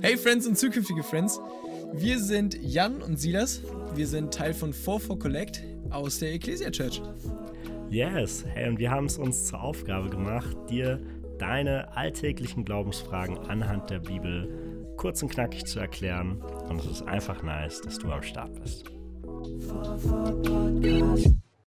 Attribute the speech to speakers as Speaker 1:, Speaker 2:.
Speaker 1: Hey Friends und zukünftige Friends, wir sind Jan und Silas. Wir sind Teil von 44 Collect aus der Ecclesia Church.
Speaker 2: Yes, hey, und wir haben es uns zur Aufgabe gemacht, dir deine alltäglichen Glaubensfragen anhand der Bibel kurz und knackig zu erklären. Und es ist einfach nice, dass du am Start bist. 44 Podcast.